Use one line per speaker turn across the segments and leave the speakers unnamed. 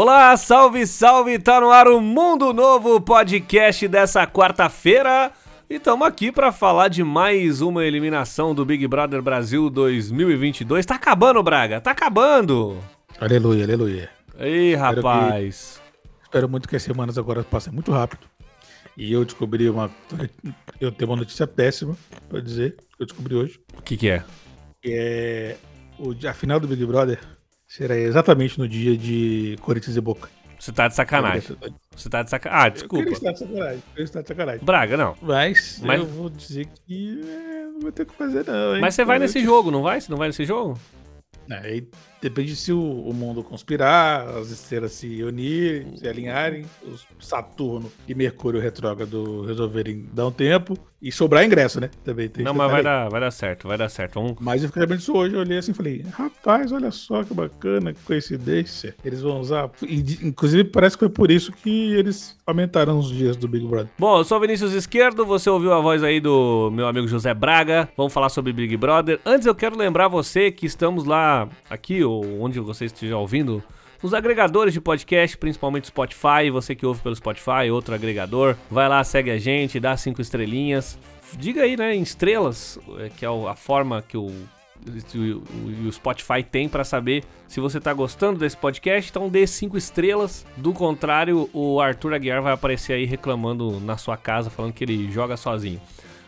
Olá, salve, salve! Tá no ar o Mundo Novo podcast dessa quarta-feira. E estamos aqui para falar de mais uma eliminação do Big Brother Brasil 2022. Tá acabando, Braga, tá acabando!
Aleluia, aleluia.
Ei, rapaz.
Que, espero muito que as semanas agora passem muito rápido. E eu descobri uma. Eu tenho uma notícia péssima pra dizer, que eu descobri hoje.
O que, que é?
É. O, a final do Big Brother será exatamente no dia de Corinthians e Boca.
Você tá de sacanagem. Você tá de sacanagem. Ah, desculpa. Eu
estar de sacanagem. Eu estar de sacanagem.
Braga, não.
Mas, Mas... eu vou dizer que é, não vai ter o que fazer, não. Hein?
Mas você vai nesse jogo, não vai? Você não vai nesse jogo?
Aí depende se o, o, mundo conspirar, as estrelas se unirem, se alinharem, os Saturno e Mercúrio retrógrado resolverem dar um tempo e sobrar ingresso, né?
Também tem Não, mas vai dar, vai dar certo, vai dar certo. Vamos...
Mas eu fiquei sabendo disso hoje, eu olhei assim e falei, rapaz, olha só que bacana, que coincidência. Eles vão usar. E, inclusive, parece que foi por isso que eles aumentaram os dias do Big Brother.
Bom, eu sou o Vinícius Esquerdo, você ouviu a voz aí do meu amigo José Braga. Vamos falar sobre Big Brother. Antes eu quero lembrar você que estamos lá, aqui, ou onde você esteja ouvindo, nos agregadores de podcast, principalmente Spotify, você que ouve pelo Spotify, outro agregador, vai lá, segue a gente, dá cinco estrelinhas. Diga aí, né, em estrelas, é, que é a forma que o, o, Spotify tem para saber se você tá gostando desse podcast, então dê cinco estrelas. Do contrário, o Arthur Aguiar vai aparecer aí reclamando na sua casa, falando que ele joga sozinho.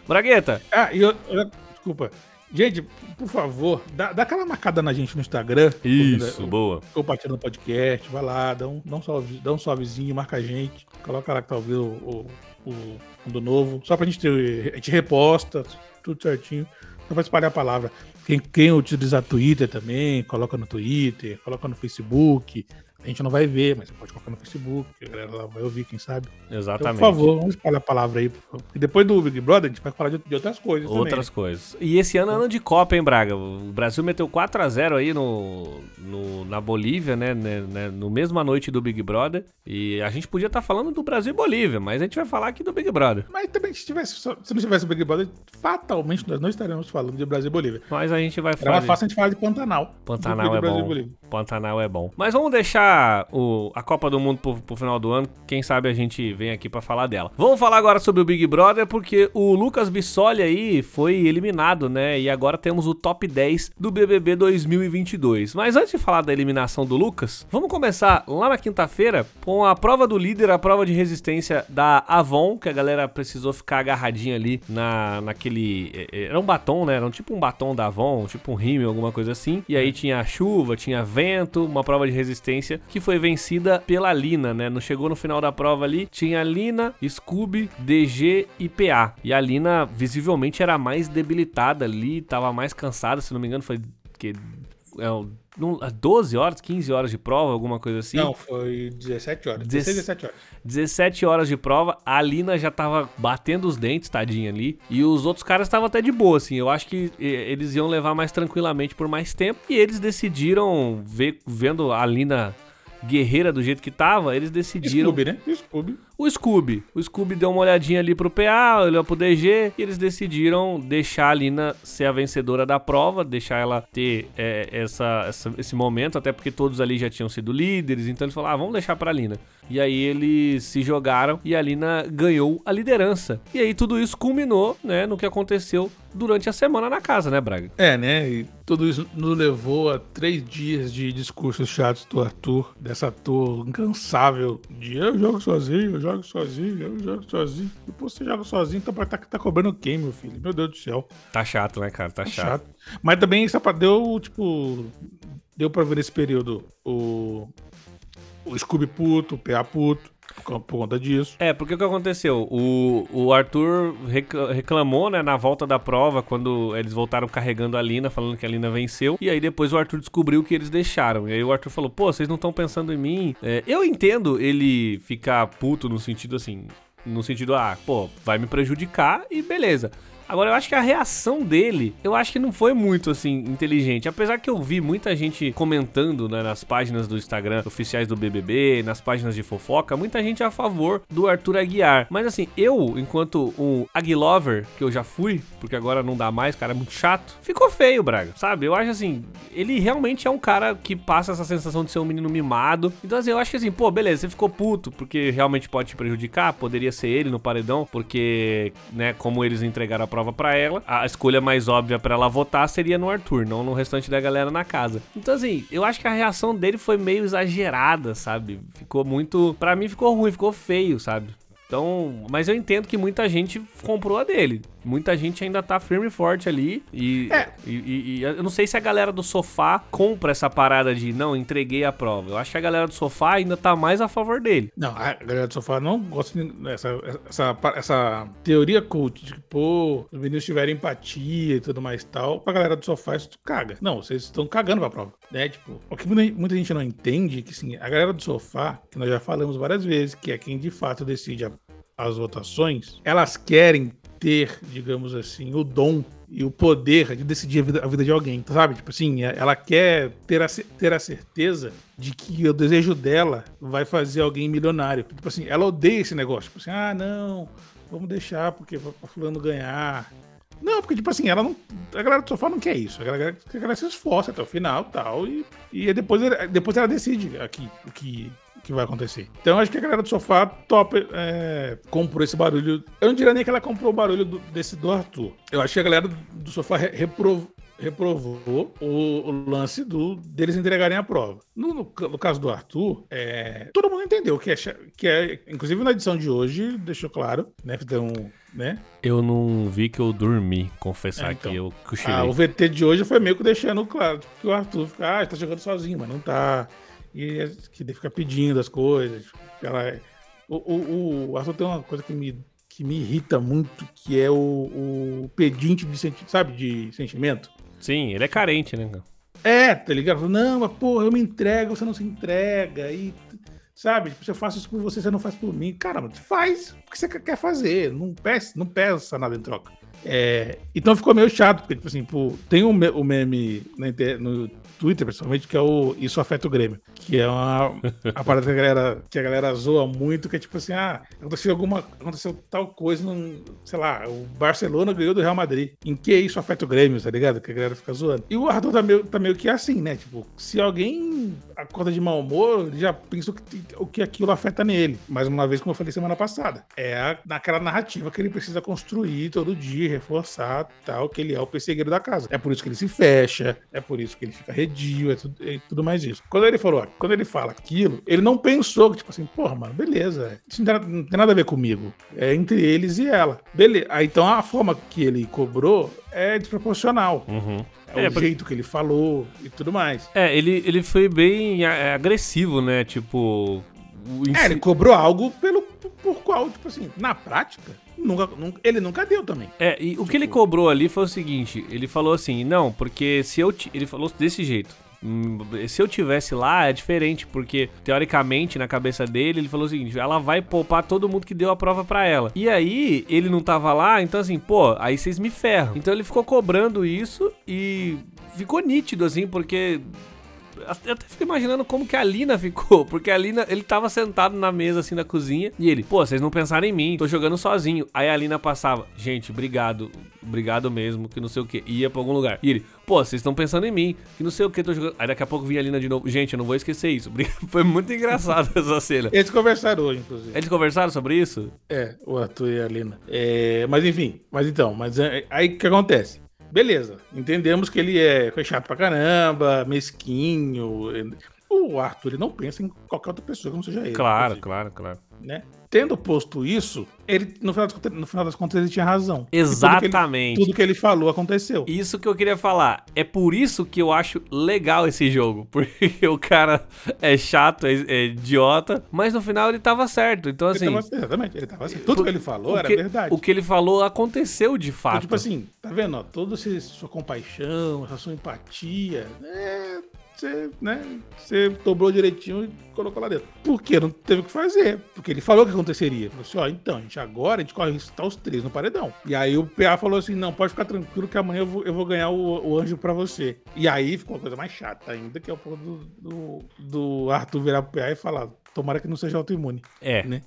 Bragueta!
Ah, e eu, eu, desculpa, Gente, por favor, dá, dá, aquela marcada na gente no Instagram.
Isso, boa.
Compartilha no podcast, vai lá, dá um, dá um, salve, dá um salvezinho, marca a gente. Coloca lá que tá ouvindo o, o, o Mundo Novo. Só pra gente ter. A gente reposta, tudo certinho. Só pra espalhar a palavra. Quem, quem utiliza Twitter também, coloca no Twitter, coloca no Facebook. A gente não vai ver, mas você pode colocar no Facebook, a galera lá vai ouvir, quem sabe.
Exatamente.
Então, por favor, vamos espalhar a palavra aí. Porque depois do Big Brother, a gente vai falar de, de outras coisas
Outras
também.
coisas. E esse ano é ano de Copa, hein, Braga? O Brasil meteu 4x0 aí no, no, na Bolívia, né, né, né, No mesma noite do Big Brother. E a gente podia estar tá falando do Brasil e Bolívia, mas a gente vai falar aqui do Big Brother.
Mas também, se, tivesse, se não tivesse o Big Brother, fatalmente nós não estaremos falando de Brasil e Bolívia.
Mas a gente vai
falar. Era mais fácil a gente falar de Pantanal.
Pantanal é bom. Pantanal é bom. Mas vamos deixar o a Copa do Mundo pro, pro, final do ano. Quem sabe a gente vem aqui para falar dela. Vamos falar agora sobre o Big Brother, porque o Lucas Bissoli aí foi eliminado, né? E agora temos o top 10 do BBB 2022. Mas antes de falar da eliminação do Lucas, vamos começar lá na quinta-feira com a prova do líder, a prova de resistência da Avon, que a galera precisou ficar agarradinha ali na, naquele. É, é, era um batom, né? Era um, tipo um batom da Avon, tipo um rímel, alguma coisa assim. E aí tinha chuva, tinha vento, uma prova de resistência que foi vencida vencida pela Lina, né? Não chegou no final da prova ali, tinha Lina, Scooby, DG e PA. E a Lina visivelmente era mais debilitada ali, tava mais cansada, se não me engano, foi que é, 12 horas, 15 horas de prova, alguma coisa assim?
Não, foi 17 horas. 16, 17 horas.
17 horas de prova, a Lina já tava batendo os dentes, tadinha ali, e os outros caras estavam até de boa, assim. Eu acho que eles iam levar mais tranquilamente por mais tempo, e eles decidiram, ver, vendo a Lina guerreira do jeito que tava, eles decidiram.
Scooby, né? Scooby.
O Scooby. O Scooby deu uma olhadinha ali pro PA, olhou pro DG e eles decidiram deixar a Lina ser a vencedora da prova, deixar ela ter é, essa, essa, esse momento, até porque todos ali já tinham sido líderes, então eles falaram, ah, vamos deixar pra Lina. E aí eles se jogaram e a Lina ganhou a liderança. E aí tudo isso culminou, né, no que aconteceu durante a semana na casa, né, Braga?
É, né? E tudo isso nos levou a três dias de discursos chatos do Arthur, dessa ator incansável de eu jogo sozinho, eu jogo sozinho, eu jogo sozinho. Pô, você joga sozinho, então tá, tá cobrando quem, meu filho? Meu Deus do céu.
Tá chato, né, cara? Tá, tá chato. chato.
Mas também isso deu, tipo. Deu pra ver nesse período o. O Scooby puto, o PA puto por conta disso.
É, porque o que aconteceu? O, o Arthur reclamou, né, na volta da prova, quando eles voltaram carregando a Lina, falando que a Lina venceu. E aí depois o Arthur descobriu que eles deixaram. E aí o Arthur falou: pô, vocês não estão pensando em mim. É, eu entendo ele ficar puto no sentido assim. No sentido, ah, pô, vai me prejudicar e beleza. Agora, eu acho que a reação dele, eu acho que não foi muito, assim, inteligente. Apesar que eu vi muita gente comentando né, nas páginas do Instagram oficiais do BBB, nas páginas de fofoca, muita gente a favor do Arthur Aguiar. Mas, assim, eu, enquanto um Aguilover, que eu já fui, porque agora não dá mais, cara, é muito chato, ficou feio, Braga, sabe? Eu acho, assim, ele realmente é um cara que passa essa sensação de ser um menino mimado. Então, assim, eu acho que, assim, pô, beleza, você ficou puto, porque realmente pode te prejudicar, poderia ser ele no paredão, porque, né, como eles entregaram a para ela, a escolha mais óbvia para ela votar seria no Arthur, não no restante da galera na casa. Então, assim, eu acho que a reação dele foi meio exagerada, sabe? Ficou muito. para mim ficou ruim, ficou feio, sabe? Então, mas eu entendo que muita gente comprou a dele. Muita gente ainda tá firme e forte ali. E, é. e, e, e, eu não sei se a galera do sofá compra essa parada de não, entreguei a prova. Eu acho que a galera do sofá ainda tá mais a favor dele.
Não, a galera do sofá não gosta dessa essa, essa teoria cult de que, pô, os meninos tiverem empatia e tudo mais e tal. Pra galera do sofá, isso caga. Não, vocês estão cagando pra prova. Né? Tipo, o que muita, muita gente não entende é que, sim, a galera do sofá, que nós já falamos várias vezes, que é quem de fato decide a as votações, elas querem ter, digamos assim, o dom e o poder de decidir a vida, a vida, de alguém, sabe? Tipo assim, é, ela quer ter a, ter a certeza de que o desejo dela vai fazer alguém milionário. Tipo assim, ela odeia esse negócio. Tipo assim, ah, não, vamos deixar porque pra fulano ganhar. Não, porque, tipo assim, ela não. A galera do sofá não quer isso. A galera, a galera se esforça até o final tal, e E depois, depois ela decide aqui o que, que vai acontecer. Então acho que a galera do sofá top é, comprou esse barulho. Eu não diria nem que ela comprou o barulho do, desse do Arthur. Eu acho que a galera do sofá reprovou reprovou o, lance do deles entregarem a prova. No, no, no caso do Arthur, é, todo mundo entendeu que é, que é, inclusive na edição de hoje, deixou claro, né? Então, né?
Eu não vi que eu dormi, confessar é, então, que eu
cochilei. Ah, o VT de hoje foi meio que deixando claro que o Arthur fica, ah, tá jogando sozinho, mas não tá e que ele fica pedindo as coisas. Ela, é, o, o, o Arthur tem uma coisa que me, que me irrita muito, que é o, o pedinte de sentimento, sabe, de sentimento.
Sim, ele é carente, né?
É, tá ligado? Não, mas porra, eu me entrego, você não se entrega. E, sabe, tipo, se eu faço isso por você, você não faz por mim. Caramba, faz o que você quer fazer. Não peça, não peça nada em troca. É, então ficou meio chato, porque, tipo assim, pô, tem um, o meme no Twitter, principalmente, que é o Isso Afeta o Grêmio. Que é uma, a parada que a, galera, que a galera zoa muito, que é tipo assim, ah, aconteceu alguma. Aconteceu tal coisa, num, sei lá, o Barcelona ganhou do Real Madrid. Em que isso afeta o Grêmio, tá ligado? Que a galera fica zoando. E o Arthur tá meio, tá meio que assim, né? Tipo, se alguém acorda de mau humor, ele já pensa o que, o que aquilo afeta nele. Mais uma vez, como eu falei semana passada. É a, naquela narrativa que ele precisa construir todo dia, reforçar tal, que ele é o perseguido da casa. É por isso que ele se fecha, é por isso que ele fica redio, é tudo, é tudo mais isso. Quando ele falou, quando ele fala aquilo, ele não pensou que, tipo assim, porra, mano, beleza, isso não tem, não tem nada a ver comigo. É entre eles e ela. Beleza. Aí, então a forma que ele cobrou é desproporcional. Uhum. É, é o jeito que ele falou e tudo mais.
É, ele, ele foi bem é, agressivo, né? Tipo.
É, ele cobrou algo pelo, por qual, tipo assim, na prática, nunca, nunca, ele nunca deu também.
É, e o que ele cobrou ali foi o seguinte: ele falou assim, não, porque se eu. Ele falou desse jeito. Hum, se eu tivesse lá, é diferente, porque teoricamente, na cabeça dele, ele falou o seguinte: ela vai poupar todo mundo que deu a prova para ela. E aí, ele não tava lá, então assim, pô, aí vocês me ferram. Então ele ficou cobrando isso e ficou nítido, assim, porque eu até fico imaginando como que a Lina ficou, porque a Lina, ele tava sentado na mesa assim na cozinha e ele, pô, vocês não pensaram em mim, tô jogando sozinho. Aí a Lina passava, gente, obrigado, obrigado mesmo, que não sei o que, ia pra algum lugar. E ele, pô, vocês estão pensando em mim, que não sei o que, tô jogando. Aí daqui a pouco vinha a Lina de novo, gente, eu não vou esquecer isso. Foi muito engraçado essa cena.
Eles conversaram hoje, inclusive.
Eles conversaram sobre isso?
É, o Arthur e a Lina. É, mas enfim, mas então, mas é, aí o que acontece? Beleza, entendemos que ele é chato pra caramba, mesquinho. O Arthur ele não pensa em qualquer outra pessoa que não seja ele.
Claro, claro, claro.
Né? Tendo posto isso, ele, no final, das, contas, no final das contas, ele tinha razão.
Exatamente.
Tudo que, ele, tudo que ele falou aconteceu.
Isso que eu queria falar. É por isso que eu acho legal esse jogo. Porque o cara é chato, é, é idiota, mas no final ele tava certo. Então, assim. Ele
tava, exatamente, ele tava certo. Tudo que ele falou era
que,
verdade.
O que ele falou aconteceu de fato. Então,
tipo assim, tá vendo? Ó, toda essa sua compaixão, essa sua empatia, é você, né, você dobrou direitinho e colocou lá dentro. Por quê? Não teve o que fazer. Porque ele falou que aconteceria. Falou assim, ó, então, a gente agora, a gente corre risco estar os três no paredão. E aí o PA falou assim, não, pode ficar tranquilo que amanhã eu vou, eu vou ganhar o, o anjo pra você. E aí ficou uma coisa mais chata ainda, que é o ponto do, do, do Arthur virar pro PA e falar, Tomara que não seja autoimune.
É.
Né?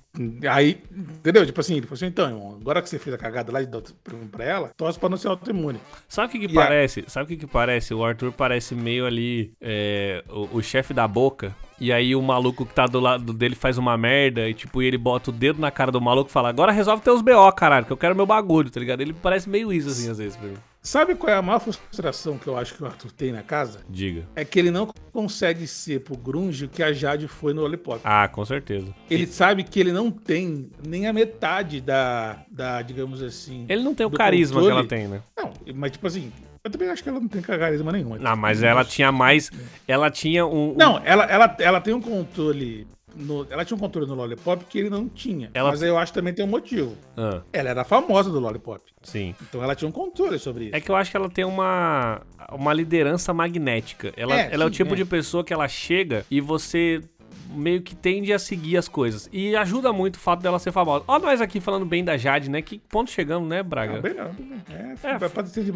Aí, entendeu? Tipo assim, ele falou assim: então, irmão, agora que você fez a cagada lá de dar pra ela, torce pra não ser autoimune.
Sabe o que, que parece? A... Sabe o que, que parece? O Arthur parece meio ali é, o, o chefe da boca. E aí o maluco que tá do lado dele faz uma merda e tipo, ele bota o dedo na cara do maluco e fala: Agora resolve teus BO, caralho, que eu quero meu bagulho, tá ligado? Ele parece meio isso assim às vezes pra mim.
Sabe qual é a maior frustração que eu acho que o Arthur tem na casa?
Diga.
É que ele não consegue ser pro Grunge o que a Jade foi no Lollipop.
Ah, com certeza.
Ele sabe que ele não tem nem a metade da, da digamos assim...
Ele não tem o carisma controle. que ela tem, né?
Não, mas tipo assim, eu também acho que ela não tem carisma nenhum.
Não, mas ela tinha mais. Ela tinha um. um...
Não, ela, ela, ela tem um controle no, ela tinha um controle no Lollipop que ele não tinha. Ela... Mas eu acho que também tem um motivo. Ah. Ela era famosa do Lollipop.
Sim.
Então ela tinha um controle sobre isso.
É que eu acho que ela tem uma, uma liderança magnética. Ela é, ela sim, é o tipo é. de pessoa que ela chega e você meio que tende a seguir as coisas. E ajuda muito o fato dela ser famosa. Ó, nós aqui falando bem da Jade, né? Que ponto chegamos, né, Braga?
Não, bem não. É, é padecer, de,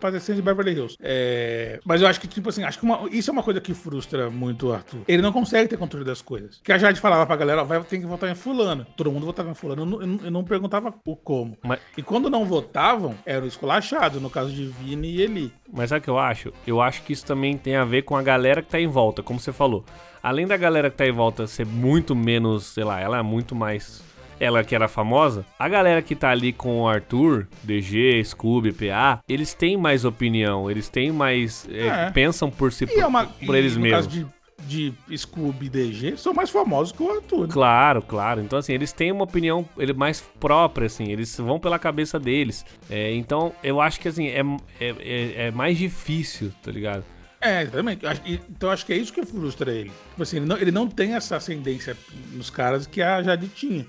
padecer de Beverly Hills. É, mas eu acho que, tipo assim, acho que uma, isso é uma coisa que frustra muito o Arthur. Ele não consegue ter controle das coisas. Que a Jade falava pra galera, vai, tem que votar em fulano. Todo mundo votava em fulano. Eu não, eu não, eu não perguntava o como. Mas... E quando não votavam, era o esculachado, no caso de Vini e Eli.
Mas sabe o que eu acho? Eu acho que isso também tem a ver com a galera que tá em volta, como você falou além da galera que tá em volta ser muito menos, sei lá, ela é muito mais. Ela que era famosa, a galera que tá ali com o Arthur, DG, Scooby, PA, eles têm mais opinião, eles têm mais. É, é. Pensam por si, por, é uma, por eles mesmos.
de de Scooby e DG são mais famosos que o Arthur. Né?
Claro, claro. Então, assim, eles têm uma opinião ele, mais própria, assim, eles vão pela cabeça deles. É, então, eu acho que, assim, é, é, é, é mais difícil, tá ligado?
É, exatamente. Então acho que é isso que frustra ele. Tipo assim, ele não, ele não tem essa ascendência nos caras que a Jade tinha.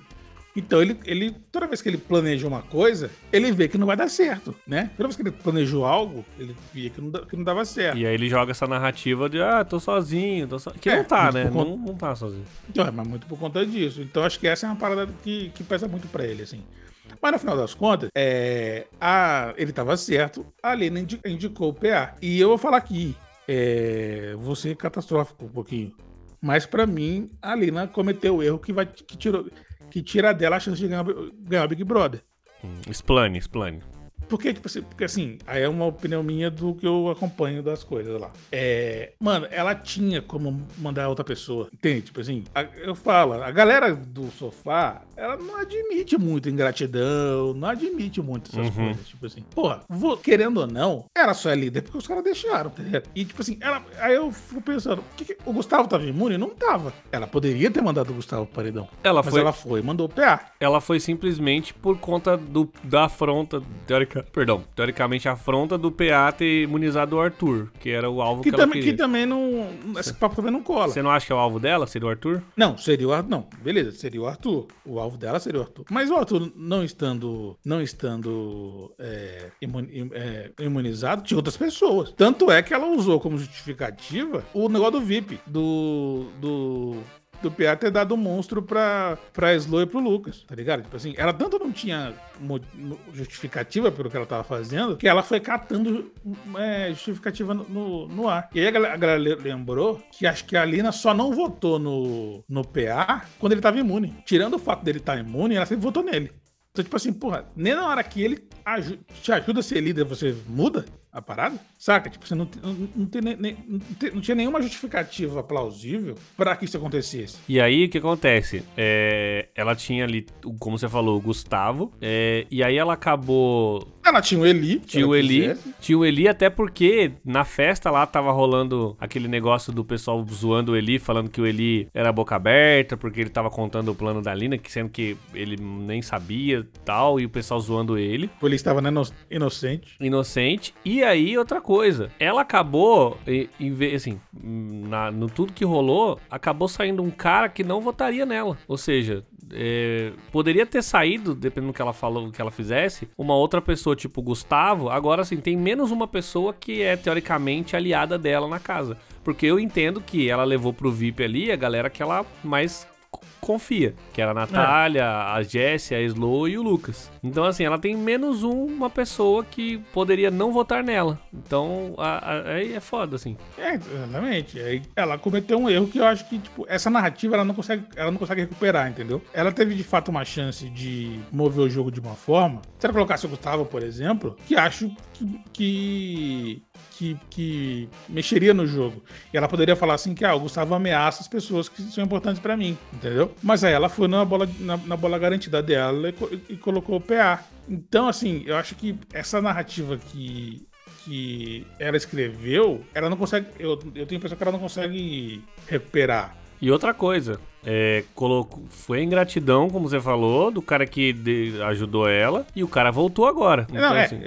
Então ele, ele, toda vez que ele planeja uma coisa, ele vê que não vai dar certo, né? Toda vez que ele planejou algo, ele via que não, que não dava certo.
E aí ele joga essa narrativa de, ah, tô sozinho, tô so... que é, não tá, né? Conta... Não, não tá sozinho.
Então, é, mas muito por conta disso. Então acho que essa é uma parada que, que pesa muito pra ele, assim. Mas no final das contas, é, a, ele estava certo, a Lena indicou o PA. E eu vou falar aqui, é, vou ser catastrófico um pouquinho. Mas para mim, a Lina cometeu o erro que, vai, que, tirou, que tira dela a chance de ganhar, ganhar o Big Brother.
Hum, explane, explane.
Porque, tipo assim, porque assim, aí é uma opinião minha do que eu acompanho das coisas lá. É. Mano, ela tinha como mandar outra pessoa. Entende? Tipo assim, a, eu falo, a galera do sofá, ela não admite muito ingratidão, não admite muito essas uhum. coisas. Tipo assim, porra, vou, querendo ou não, ela só é líder porque os caras deixaram, tá ligado? E, tipo assim, ela, aí eu fico pensando, que que, o Gustavo tava imune? Não tava. Ela poderia ter mandado o Gustavo pro paredão.
Ela
mas
foi.
ela foi mandou o PA.
Ela foi simplesmente por conta do, da afronta, teórica perdão, teoricamente a afronta do PA ter imunizado o Arthur, que era o alvo que,
que ela também, queria. Que também não, esse papo também não cola.
Você não acha que é o alvo dela, seria o Arthur?
Não, seria o Arthur, não, beleza, seria o Arthur. O alvo dela seria o Arthur. Mas o Arthur não estando, não estando é, é, imunizado, tinha outras pessoas. Tanto é que ela usou como justificativa o negócio do VIP, do, do do PA ter dado um monstro pra, pra Slow e pro Lucas, tá ligado? Tipo assim, ela tanto não tinha justificativa pelo que ela tava fazendo, que ela foi catando é, justificativa no, no, no, ar. E aí a galera, a galera, lembrou que acho que a Lina só não votou no, no PA quando ele tava imune. Tirando o fato dele estar tá imune, ela sempre votou nele. Então, tipo assim, porra, nem na hora que ele te ajuda a ser líder, você muda a parada? Saca? Tipo, você não, não, não, tem, nem, não, tinha nenhuma justificativa plausível para que isso acontecesse.
E aí, o que acontece? É, ela tinha ali, como você falou, o Gustavo, é, e aí ela acabou
ela tinha o Eli.
Tinha o Eli. Quisesse. Tinha o Eli, até porque na festa lá tava rolando aquele negócio do pessoal zoando o Eli, falando que o Eli era boca aberta, porque ele tava contando o plano da Lina, que sendo que ele nem sabia tal, e o pessoal zoando ele.
O Eli estava né, inocente.
Inocente. E aí, outra coisa, ela acabou, assim, na, no tudo que rolou, acabou saindo um cara que não votaria nela. Ou seja, é, poderia ter saído, dependendo do que ela falou, do que ela fizesse, uma outra pessoa, tipo Gustavo. Agora, assim, tem menos uma pessoa que é teoricamente aliada dela na casa. Porque eu entendo que ela levou pro VIP ali a galera que ela mais confia, que era a Natália, é. a Jessie, a Slow e o Lucas. Então, assim, ela tem menos uma pessoa que poderia não votar nela. Então, aí é foda, assim.
É, exatamente. Aí ela cometeu um erro que eu acho que, tipo, essa narrativa ela não consegue, ela não consegue recuperar, entendeu? Ela teve de fato uma chance de mover o jogo de uma forma. Se ela colocasse o Gustavo, por exemplo, que acho que, que que, que mexeria no jogo. E ela poderia falar assim que ah, o Gustavo ameaça as pessoas que são importantes para mim, entendeu? Mas aí ela foi na bola, na, na bola garantida dela e, e, colocou PA. Então, assim, eu acho que essa narrativa que, que ela escreveu, ela não consegue. Eu, eu tenho a impressão que ela não consegue recuperar.
E outra coisa, é, colocou, foi ingratidão, como você falou, do cara que de, ajudou ela, e o cara voltou agora.
Então, Não, é, assim...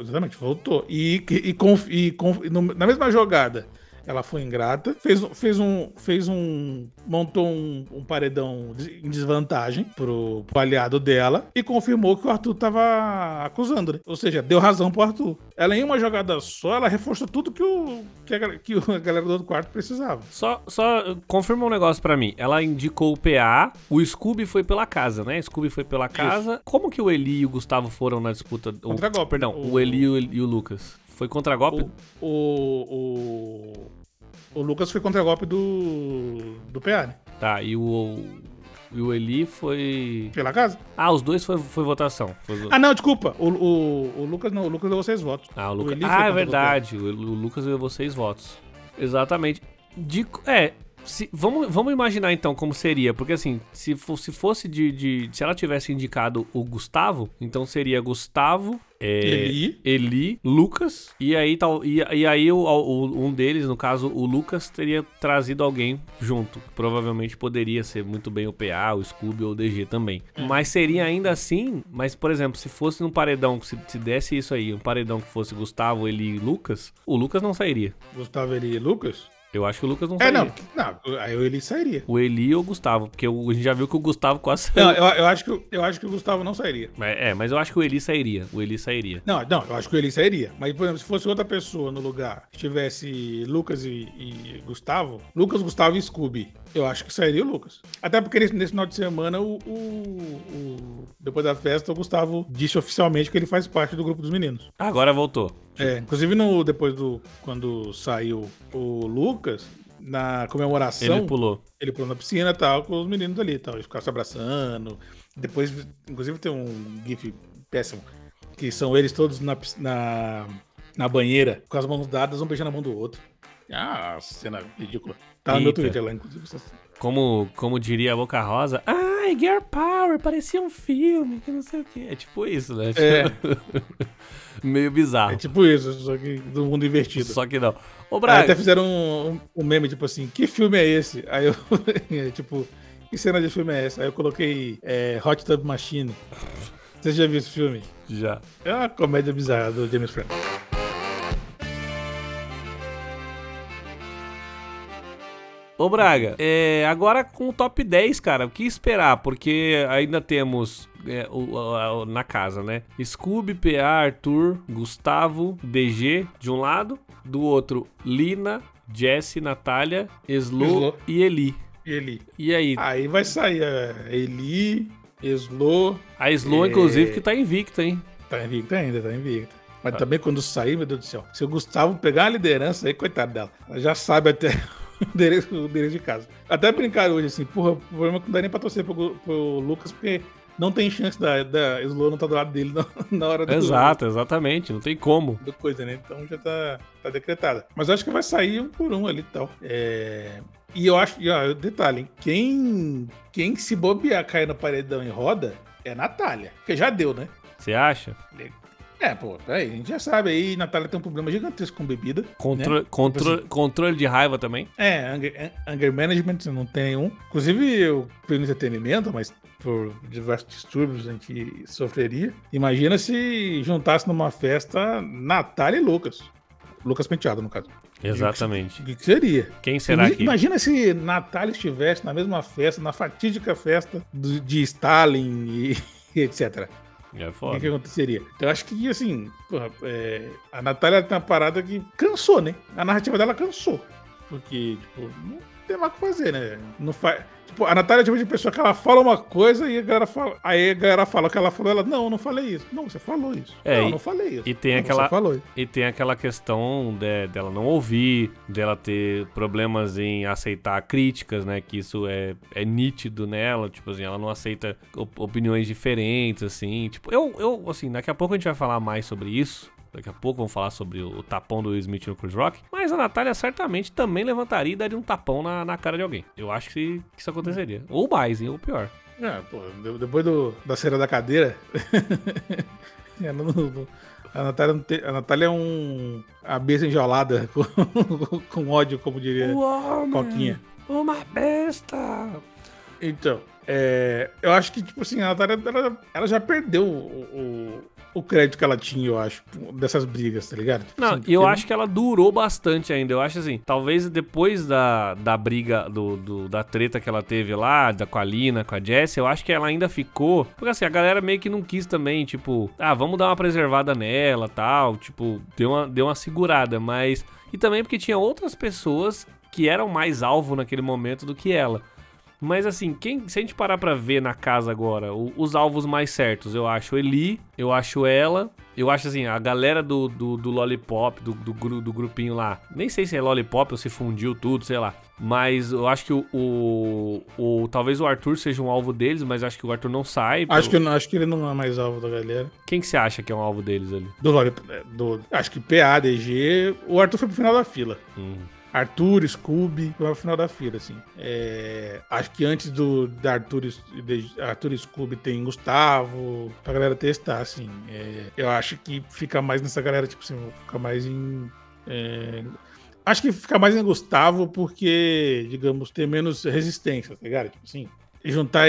exatamente, voltou. E, e, e, e no, na mesma jogada ela foi ingrata, fez, fez um. Fez um. montou um, um paredão em desvantagem pro, pro, aliado dela e confirmou que o Arthur tava acusando, né? Ou seja, deu razão pro Arthur. Ela, em uma jogada só, ela reforçou tudo que, o, que, a, que a galera do outro quarto precisava.
Só, só confirma um negócio para mim. Ela indicou o PA, o Scooby foi pela casa, né? Scooby foi pela casa. Isso. Como que o Eli e o Gustavo foram na disputa?
Contra
o, Perdão, o, o Eli e o, e o Lucas. Foi contra golpe?
O, o, o, o, Lucas foi contra golpe do, do PA, né?
Tá, e o, e o Eli foi.
Pela casa?
Ah, os dois foi, foi votação. Foi...
Ah, não, desculpa. O, o, o Lucas não, o Lucas levou seis votos.
Ah, o Lucas. O ah, é verdade. O, o Lucas levou seis votos. Exatamente. De, é, se, vamos, vamos imaginar então como seria, porque assim, se, for, se fosse de, de, Se ela tivesse indicado o Gustavo, então seria Gustavo, é, Eli. Eli, Lucas, e aí, tal, e, e aí o, o, um deles, no caso o Lucas, teria trazido alguém junto. Provavelmente poderia ser muito bem o PA, o Scooby ou o DG também. Hum. Mas seria ainda assim, mas por exemplo, se fosse num paredão, se, se desse isso aí, um paredão que fosse Gustavo, Eli e Lucas, o Lucas não sairia.
Gustavo, Eli e Lucas?
Eu acho que o Lucas não
sairia. É, não, não, aí o Eli sairia.
O Eli ou o Gustavo, porque o, a gente já viu que o Gustavo quase
saiu. Não, eu, eu, acho que, eu acho que o Gustavo não sairia.
É, mas eu acho que o Eli sairia. O Eli sairia.
Não, não, eu acho que o Eli sairia. Mas, por exemplo, se fosse outra pessoa no lugar, tivesse Lucas e, e Gustavo, Lucas, Gustavo e Scooby, eu acho que sairia o Lucas. Até porque nesse, nesse final de semana, o, o, o, depois da festa, o Gustavo disse oficialmente que ele faz parte do grupo dos meninos.
Agora voltou.
É, inclusive no, depois do. Quando saiu o Lucas, na comemoração.
Ele pulou.
Ele pulou na piscina e tal, com os meninos ali tal. Eles ficaram se abraçando. Depois, inclusive, tem um GIF péssimo. Que são eles todos na, na, na banheira, com as mãos dadas, um beijando a mão do outro. Ah, cena ridícula. Tá no meu Twitter lá, inclusive.
Como, como diria a Boca Rosa, ai, Girl Power, parecia um filme, que não sei o que. É tipo isso, né?
É.
Meio bizarro.
É tipo isso, só que do mundo invertido.
Só que não. Ô, Braga.
Aí até fizeram um, um, meme, tipo assim, que filme é esse? Aí eu, tipo, que cena de filme é essa? Aí eu coloquei é, Hot Tub Machine. Você já viu esse filme?
Já.
É uma comédia bizarra do James Franco.
Ô Braga, é, agora com o top 10, cara, o que esperar? Porque ainda temos é, o, o, na casa, né? Scooby, PA, Arthur, Gustavo, DG de um lado, do outro Lina, Jesse, Natália, Slo, Slo. e Eli.
Eli.
E aí?
Aí vai sair a Eli, Slo.
A Slo, é... inclusive, que tá invicta, hein?
Tá invicta ainda, tá invicta. Mas tá. também quando sair, meu Deus do céu, se o Gustavo pegar a liderança aí, coitado dela, ela já sabe até o endereço, o endereço de casa. Até brincar hoje, assim, porra, o problema é que não dá nem pra torcer pro, pro Lucas, porque não tem chance da, da Slow não estar tá do lado dele na, na hora
do. Exato, exatamente, não tem como.
Do coisa, né? Então já tá, tá decretada. Mas eu acho que vai sair um por um ali e tal. É. E eu acho, e ó, detalhe, quem, quem se bobear cair no paredão em roda é Natália. Porque já deu, né?
Você acha?
É, pô, aí, a gente já sabe aí, Natália tem um problema gigantesco com bebida.
Contro né? contro assim, controle de raiva também.
É, anger, anger management não tem nenhum. Inclusive, eu pelo entretenimento, mas por diversos distúrbios a gente sofreria. Imagina se juntasse numa festa Natália e Lucas. Lucas Penteado, no caso.
Exatamente.
O que, que seria?
Quem será
Imagina-
que...
Imagina se Natália estivesse na mesma festa, na fatídica festa do- de Stalin e, etc.
É
O que,
foda.
que aconteceria? Então, eu acho que, assim, porra, é, a Natália tem uma parada que cansou, né? A narrativa dela cansou. Porque, tipo, não tem mais o que fazer, né? Não faz. Tipo, a Natália é tipo de pessoa que ela fala uma coisa e a galera fala. Aí a galera fala o que ela falou, ela, não, eu não falei isso. Não, você falou isso.
É,
não,
e-
não falei isso.
e tem
Não,
aquela-. E tem aquela questão de- dela não ouvir, dela ter problemas em aceitar críticas, né? Que isso é, é nítido nela, tipo assim, ela não aceita op- opiniões diferentes, assim. Tipo, eu, eu, assim, daqui a pouco a gente vai falar mais sobre isso. Daqui a pouco vamos falar sobre o, tapão do Will Smith no Chris Rock. Mas a Natália certamente também levantaria e daria um tapão na, na cara de alguém. Eu acho que, que isso aconteceria. Ou mais, hein? Ou pior.
É, pô, de- depois do, da cera da cadeira. ela não- não- a, Natália tem- a Natália é um. A besta enjaulada com, com ódio, como diria Coquinha.
Uma besta!
Então, é, eu acho que, tipo assim, a Natália ela, ela já perdeu o, o, o crédito que ela tinha, eu acho, dessas brigas, tá ligado? Tipo
Não,
assim,
e eu acho que ela durou bastante ainda. Eu acho assim, talvez depois da, da briga, do, do- da treta que ela teve lá, da, com a Lina, com a Jessie, eu acho que ela ainda ficou. Porque assim, a galera meio que não quis também, tipo, ah, vamos dar uma preservada nela tal. Tipo, deu uma, deu uma segurada, mas. E também porque tinha outras pessoas que eram mais alvo naquele momento do que ela. Mas assim, quem, se a gente parar pra ver na casa agora, o- os alvos mais certos, eu acho Eli, eu acho ela, eu acho assim, a galera do, do, do Lollipop, do, do, do grupinho lá, nem sei se é Lollipop ou se fundiu tudo, sei lá. Mas eu acho que o, o, o- Talvez o Arthur seja um alvo deles, mas acho que o Arthur não sai.
Acho que,
pelo-
não- acho que ele não é mais alvo da galera.
Quem que você acha que é um alvo deles ali?
Do, Loli- do, acho que PA, DG. O Arthur foi pro final da fila.
Hum.
Arthur, Scooby, foi pro final da fila, assim. É, acho que antes do da Arthur, de- Arthur Scooby tem Gustavo, pra galera testar, assim. É, eu acho que fica mais nessa galera, tipo assim, fica mais em. é, acho que fica mais em Gustavo porque, digamos, tem menos resistência, tá ligado? Tipo assim. E juntar.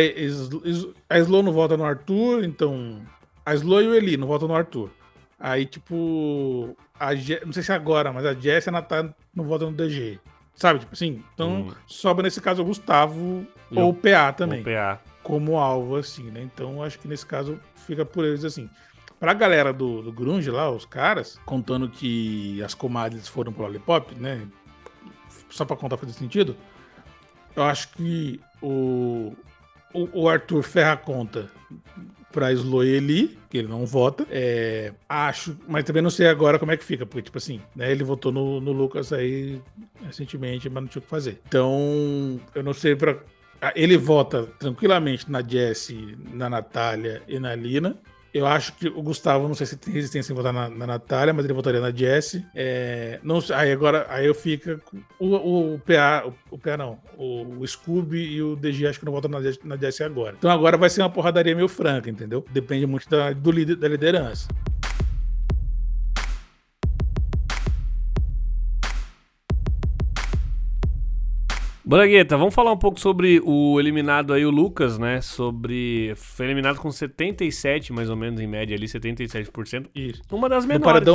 A Slow não volta no Arthur, então. A Slow e o Eli não voltam no Arthur. Aí, tipo. A Je- não sei se é agora, mas a Jess e a Natália não votam no DG. Sabe? Tipo assim. Então,
Hum.
sobra nesse caso o Gustavo
E
ou
o-
o PA também.
O PA.
Como alvo, assim, né? Então, acho que nesse caso fica por eles assim. Pra galera do, do Grunge lá, os caras, contando que as comadres foram pro Lollipop, né? Só pra contar fazer sentido. Eu acho que o, o, o Arthur ferra a conta pra Slow e Eli, que ele não vota. É, acho, mas também não sei agora como é que fica, porque, tipo assim, né, ele votou no, no Lucas aí recentemente, mas não tinha o que fazer. Então, eu não sei pra. ah, Ele vota tranquilamente na Jessie, na Natália e na Lina. Eu acho que o Gustavo, não sei se tem resistência em votar na, na Natália, mas ele votaria na Jessie. É, não, aí agora, aí eu fico. com- O, o, PA, o, o PA não, o, o Scooby e o DG acho que não votam na, na agora. Então agora vai ser uma porradaria meio franca, entendeu? Depende muito da, do da liderança.
Bragueta, vamos falar um pouco sobre o eliminado aí, o Lucas, né? Sobre. Foi eliminado com 77, mais ou menos, em média ali, 77%.
Isso.
Uma das
No
menores.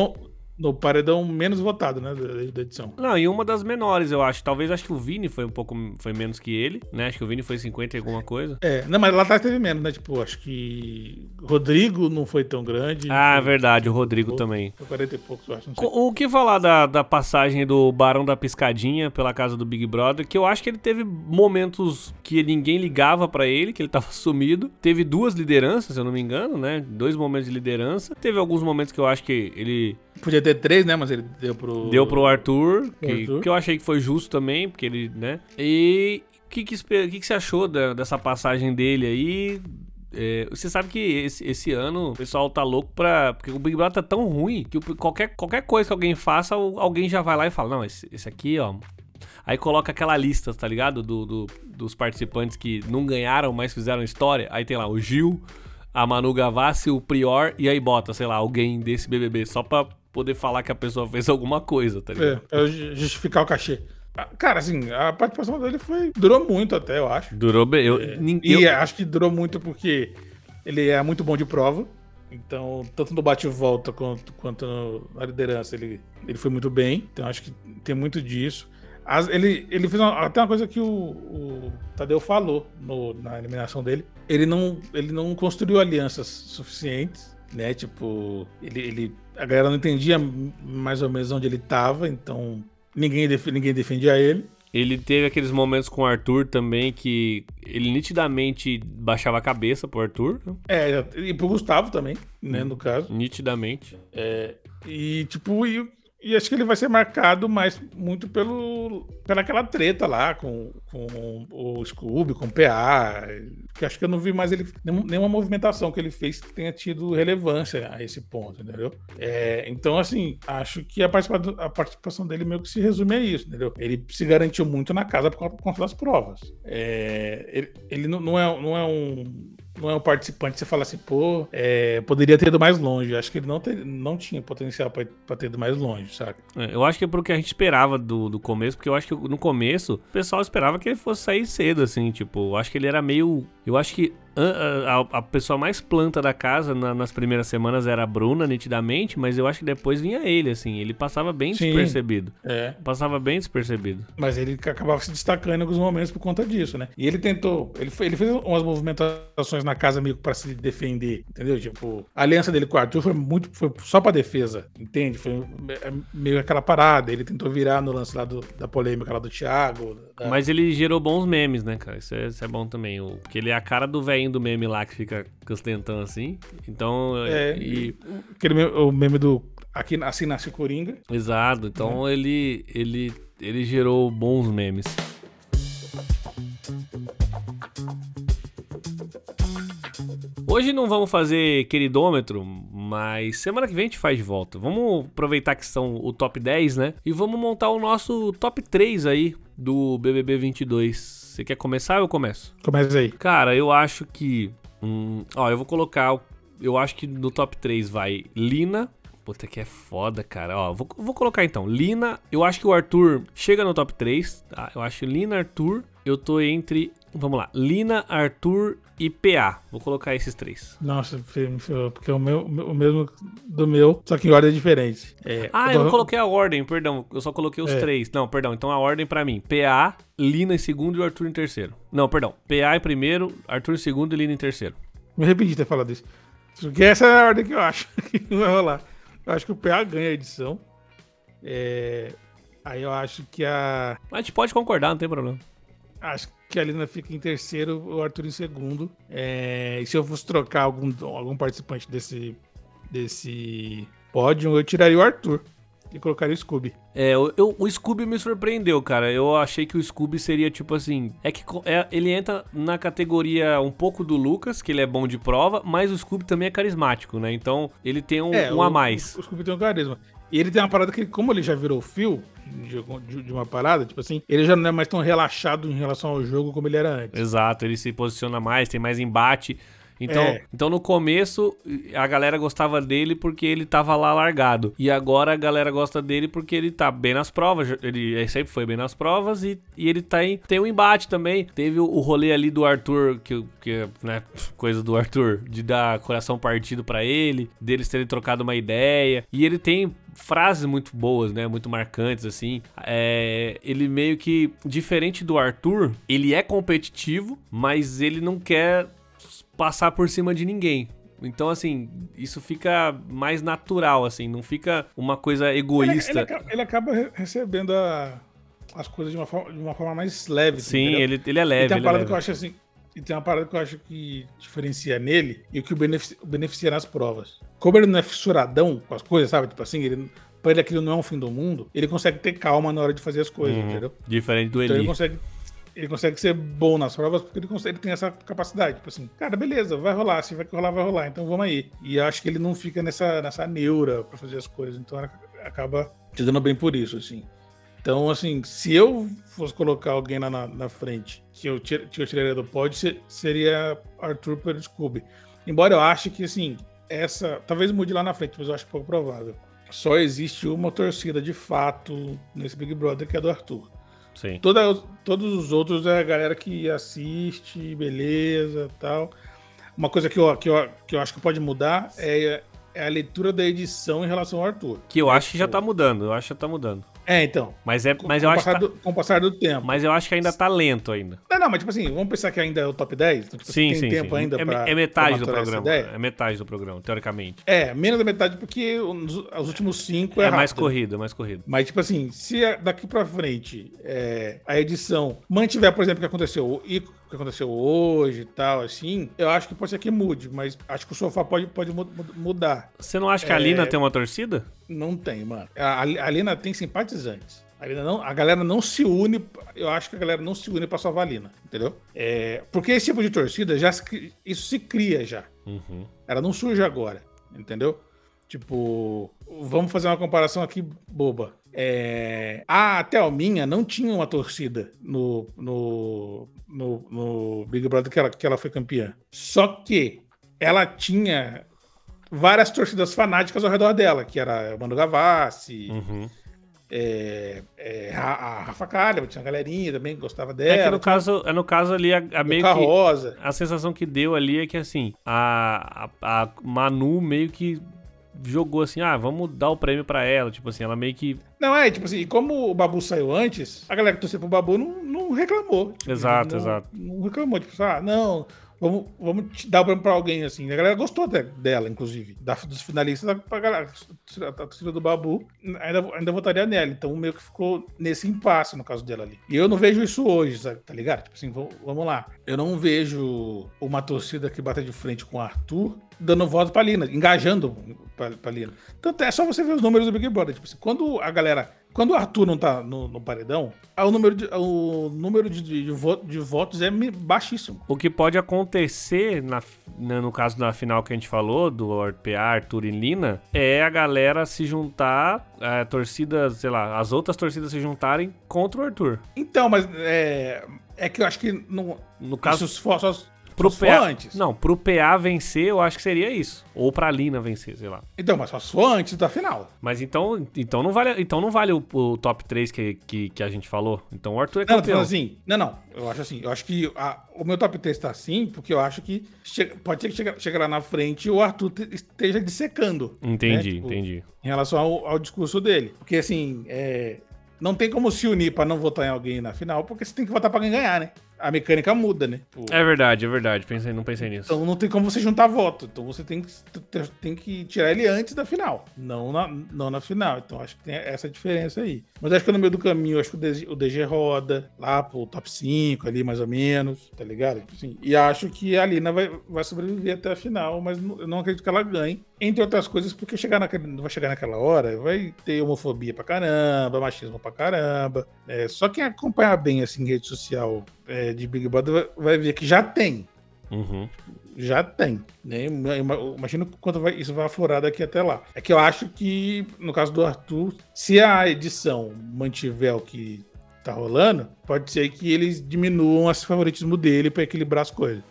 No paredão menos votado, né? Da, da edição.
Não, e uma das menores, eu acho. Talvez acho que o Vini foi um pouco foi menos que ele, né? Acho que o Vini foi 50 e alguma coisa.
É, não, mas lá atrás teve menos, né? Tipo, acho que Rodrigo não foi tão grande.
Ah,
foi,
verdade, o Rodrigo também.
Foi 40 e poucos, eu acho. Não sei.
Co- O que falar da, da passagem do Barão da Piscadinha pela casa do Big Brother, que eu acho que ele teve momentos que ninguém ligava pra ele, que ele tava sumido. Teve duas lideranças, se eu não me engano, né? Dois momentos de liderança. Teve alguns momentos que eu acho que ele
Podia ter três, né? Mas ele deu pro.
deu pro Arthur, que,
Arthur.
que eu achei que foi justo também, porque ele, né? E o que, que, que, que você achou da- dessa passagem dele aí? É, você sabe que esse, esse ano o pessoal tá louco pra. Porque o Big Brother tá tão ruim que qualquer, qualquer coisa que alguém faça, alguém já vai lá e fala: Não, esse, esse aqui, ó. Aí coloca aquela lista, tá ligado? Do, do- dos participantes que não ganharam, mas fizeram história. Aí tem lá o Gil, a Manu Gavassi, o Prior, e aí bota, sei lá, alguém desse BBB, só pra poder falar que a pessoa fez alguma coisa, tá ligado?
É, ju- justificar o cachê. Ah, Cara, assim, a participação dele foi. Durou muito até, eu acho.
Durou bem. Eu,
É,
nin-
E
eu-
acho que durou muito porque ele é muito bom de prova. Então, tanto no bate-volta quanto, quanto na liderança, ele, ele foi muito bem. Então, acho que tem muito disso. As, ele, ele fez uma, até uma coisa que o, o Tadeu falou no, na eliminação dele. Ele não, ele não construiu alianças suficientes, né? Tipo, ele, ele, a galera não entendia mais ou menos onde ele estava, então ninguém, def, ninguém defendia ele.
Ele teve aqueles momentos com o Arthur também que ele nitidamente baixava a cabeça pro Arthur.
Né? É, e pro Gustavo também, né, no caso.
Nitidamente.
É, e tipo, e, e acho que ele vai ser marcado mais muito pelo, pela aquela treta lá com, com o Scooby, com o PA. Que acho que eu não vi mais ele nenhuma movimentação que ele fez que tenha tido relevância a esse ponto, entendeu? É, então, assim, acho que a participação, a participação dele meio que se resume a isso, entendeu? Ele se garantiu muito na casa por conta das provas. É, ele, ele não, é, não é um não é um participante você fala assim, pô, é, poderia ter ido mais longe. Acho que ele não, ter, não tinha potencial para ter ido mais longe, sabe?
É, eu acho que é porque a gente esperava do, do começo, porque eu acho que no começo o pessoal esperava que ele fosse sair cedo, assim, tipo, eu acho que ele era meio. Eu acho que a, a, pessoa mais planta da casa na, nas primeiras semanas era a Bruna, nitidamente, mas eu acho que depois vinha ele, assim. Ele passava bem Sim, despercebido.
É.
Passava bem despercebido.
Mas ele acabava se destacando em alguns momentos por conta disso, né? E ele tentou. Ele, ele fez umas movimentações na casa meio para se defender, entendeu? Tipo, a aliança dele com o Arthur foi muito. Foi só pra defesa, entende? Foi é, meio aquela parada. Ele tentou virar no lance lá do, da polêmica lá do Thiago. Da...
Mas ele gerou bons memes, né, cara? Isso é, isso é bom também. O, porque ele é a cara do velho do meme lá que fica costentando assim. Então.
É. E... Aquele meme, o meme do. Aqui, assim nasce o Coringa.
Exato. Então é. ele, ele, ele gerou bons memes. Hoje não vamos fazer queridômetro, mas semana que vem a gente faz de volta. Vamos aproveitar que são o top 10, né? E vamos montar o nosso top 3 aí do BBB 22. Você quer começar ou eu começo?
Começa aí.
Cara, eu acho que. Hum, ó, eu vou colocar. Eu acho que no top 3 vai Lina. Puta que é foda, cara. Ó, vou, vou colocar então. Lina, eu acho que o Arthur chega no top 3. Tá? Eu acho Lina, Arthur. Eu tô entre Vamos lá. Lina, Arthur e PA. Vou colocar esses três.
Nossa, porque é o, meu, o mesmo do meu, só que em ordem diferente.
É, ah, eu, tô... eu não coloquei a ordem, perdão. Eu só coloquei os é. três. Não, perdão. Então a ordem para mim: PA, Lina em segundo e o Arthur em terceiro. Não, perdão. PA em primeiro, Arthur em segundo e Lina em terceiro.
Me arrependi de ter falado isso. Porque essa é a ordem que eu acho que vai rolar. Eu acho que o PA ganha a edição. É... Aí eu acho que a.
Mas a gente pode concordar, não tem problema.
Acho que a Lina fica em terceiro, o Arthur em segundo. É, e se eu fosse trocar algum, algum participante desse, desse pódio, eu tiraria o Arthur e colocaria o Scooby.
É, eu, o Scooby me surpreendeu, cara. Eu achei que o Scooby seria tipo assim. É que é, ele entra na categoria um pouco do Lucas, que ele é bom de prova, mas o Scooby também é carismático, né? Então ele tem um, é, um a mais.
O, o Scooby tem um carisma. E ele tem uma parada que, como ele já virou fio de, de, uma parada, tipo assim, ele já não é mais tão relaxado em relação ao jogo como ele era antes.
Exato, ele se posiciona mais, tem mais embate. Então, é. então no começo a galera gostava dele porque ele tava lá largado. E agora a galera gosta dele porque ele tá bem nas provas. Ele, ele sempre foi bem nas provas e, e ele tá em, tem um embate também. Teve o, o rolê ali do Arthur, que, que né, coisa do Arthur, de dar coração partido para ele, deles terem trocado uma ideia. E ele tem frases muito boas, né? Muito marcantes, assim. É, ele meio que, diferente do Arthur, ele é competitivo, mas ele não quer passar por cima de ninguém. Então, assim, isso fica mais natural, assim, não fica uma coisa egoísta.
Ele, ele, ele acaba recebendo a, as coisas de uma forma, de uma forma mais leve.
Sim, ele, ele é leve. E
tem uma
é
parada
é
que eu acho assim. E tem uma parada que eu acho que diferencia nele e o que o beneficia, beneficia nas provas. Como ele não é fissuradão com as coisas, sabe? Tipo assim, ele, pra ele aquilo não é um fim do mundo, ele consegue ter calma na hora de fazer as coisas, uhum. entendeu?
Diferente do Eli.
Então ele consegue ele consegue ser bom nas provas porque ele, consegue, ele tem essa capacidade. Tipo assim, cara, beleza, vai rolar. Se vai rolar, vai rolar. Então vamos aí. E acho que ele não fica nessa, nessa neura para fazer as coisas. Então acaba te dando bem por isso, assim. Então, assim, se eu fosse colocar alguém lá na, na frente que eu, tir, que eu tiraria do pódio, seria Arthur pelo Scooby. Embora eu ache que, assim, essa. Talvez mude lá na frente, mas eu acho pouco provável. Só existe uma torcida de fato nesse Big Brother que é do Arthur.
Sim.
Toda, todos os outros é a galera que assiste, beleza tal. Uma coisa que eu, que eu, que eu acho que pode mudar é, é a leitura da edição em relação ao Arthur.
Que eu acho que já tá mudando, eu acho que já tá mudando.
É, então.
Mas, é, mas
com,
eu
o
acho que
passar
tá,
do, com o passar do tempo.
Mas eu acho que ainda tá lento ainda.
Não, não, mas tipo assim, vamos pensar que ainda é o top 10? Então, tipo,
Sim,
tem
sim,
tempo
sim.
ainda
é,
pra.
é metade
pra
do programa. É metade do programa, teoricamente.
É, menos da metade porque os, os últimos cinco é,
É, mais
rápido.
corrida, é mais corrida.
Mas, tipo assim, se daqui pra frente é, a edição mantiver, por exemplo, o que aconteceu, e o que aconteceu hoje e tal, assim, eu acho que pode ser que mude, mas acho que o sofá pode, pode mu- mu- mudar.
Você não acha que a
É.
Lina tem uma torcida?
Não tem, mano. A, a Lina tem simpatizantes. A, Lina não, a galera não se une, eu acho que a galera não se une pra salvar a Lina, entendeu? É, porque esse tipo de torcida, já se isso se cria já.
Uhum.
Ela não surge agora, entendeu? Tipo, vamos fazer uma comparação aqui boba. É, a Thelminha não tinha uma torcida no, no, no, no Big Brother que ela, que ela foi campeã. Só que ela tinha várias torcidas fanáticas ao redor dela, que era o Manu Gavassi,
Uhum.
é, é, a, a Rafa Kalimann, tinha uma galerinha também que gostava dela.
É que no caso, é no caso ali, a, a meio que.
Rosa.
A sensação que deu ali é que assim, a, a, a Manu meio que jogou assim, ah, vamos dar o prêmio pra ela. Tipo assim, ela meio que.
Não, é, tipo assim, e como o Babu saiu antes, a galera que torceu pro Babu não, não reclamou. Tipo,
Exato,
não,
exato.
Não reclamou, tipo, ah, não, vamos, vamos dar o prêmio pra alguém, assim. A galera gostou até dela, inclusive, da, dos finalistas, pra galera, a torcida do Babu, ainda, ainda votaria nela. Então meio que ficou nesse impasse no caso dela ali. E eu não vejo isso hoje, sabe, tá ligado? Tipo assim, vamos, lá. Eu não vejo uma torcida que bata de frente com o Arthur dando voto pra Lina, engajando pra, pra Lina. Tanto é só você ver os números do Big Brother. Tipo assim, quando a galera. Quando o Arthur não tá no, no paredão, ah, o número, de, o número de, de, de vo- de votos é baixíssimo.
O que pode acontecer, na, na- no caso da final que a gente falou, do PA, Arthur e Lina, é a galera se juntar, a torcida, sei lá, as outras torcidas se juntarem contra o Arthur.
Então, mas é, é que eu acho que não.
No caso,
isso só,
pro PA.
antes.
Não, pro PA vencer, eu acho que seria isso. Ou pra Lina vencer, sei lá.
Então, mas só antes da final.
Mas então, então não vale, então não vale o, o top 3 que, que, que a gente falou. Então o Arthur é
Não,
campeão.
falando assim. Não, não. Eu acho assim. Eu acho que a- o meu top 3 tá assim, porque eu acho que pode ser que chegue, chegue lá na frente e o Arthur te- esteja dissecando.
Entendi,
né? Tipo,
entendi.
Em relação ao, ao discurso dele. Porque assim, é, não tem como se unir pra não votar em alguém na final, porque você tem que votar pra quem ganhar, né? A mecânica muda, né? Tipo,
É verdade, é verdade. Pensei, não pensei nisso.
Então não tem como você juntar voto. Então você tem que, tem que tirar ele antes da final, não na, não na final. Então acho que tem essa diferença aí. Mas acho que no meio do caminho, acho que o DG, o DG roda lá pro top 5 ali, mais ou menos, tá ligado? Assim, e acho que a Lina vai, vai sobreviver até a final, mas não- eu não acredito que ela ganhe. Entre outras coisas, porque chegar naquele, vai chegar naquela hora, vai ter homofobia pra caramba, machismo pra caramba. É, só quem acompanha bem assim, rede social é, de Big Brother vai, vai ver que já tem
Uhum.
já tem. Né? Ima- Imagino quanto vai- isso vai aflorar daqui até lá. É que eu acho que, no caso do Arthur, se a edição mantiver o que tá rolando, pode ser que eles diminuam esse favoritismo dele para equilibrar as coisas.